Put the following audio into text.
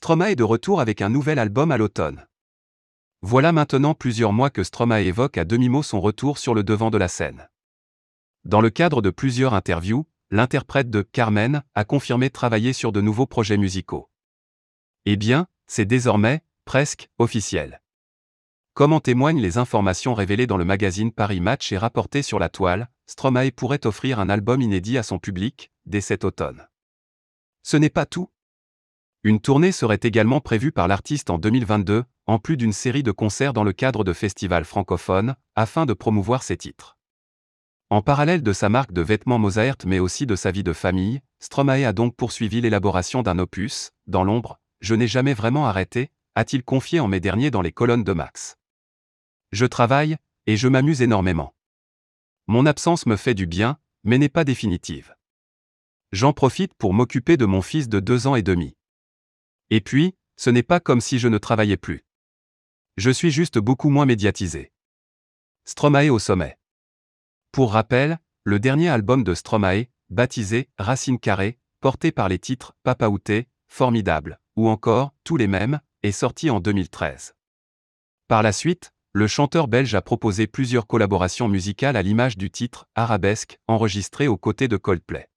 Stromae est de retour avec un nouvel album à l'automne. Voilà maintenant plusieurs mois que Stromae évoque à demi-mot son retour sur le devant de la scène. Dans le cadre de plusieurs interviews, l'interprète de Carmen a confirmé travailler sur de nouveaux projets musicaux. Eh bien, c'est désormais, presque, officiel. Comme en témoignent les informations révélées dans le magazine Paris Match et rapportées sur la toile, Stromae pourrait offrir un album inédit à son public, dès cet automne. Ce n'est pas tout. Une tournée serait également prévue par l'artiste en 2022, en plus d'une série de concerts dans le cadre de festivals francophones, afin de promouvoir ses titres. En parallèle de sa marque de vêtements Mozart mais aussi de sa vie de famille, Stromae a donc poursuivi l'élaboration d'un opus, Dans l'ombre, je n'ai jamais vraiment arrêté, a-t-il confié en mai dernier dans les colonnes de Max. Je travaille, et je m'amuse énormément. Mon absence me fait du bien, mais n'est pas définitive. J'en profite pour m'occuper de mon fils de deux ans et demi. Et puis, ce n'est pas comme si je ne travaillais plus. Je suis juste beaucoup moins médiatisé. Stromae au sommet. Pour rappel, le dernier album de Stromae, baptisé Racine carrée, porté par les titres Papa Outé, Formidable, ou encore Tous les mêmes, est sorti en 2013. Par la suite, le chanteur belge a proposé plusieurs collaborations musicales à l'image du titre Arabesque, enregistré aux côtés de Coldplay.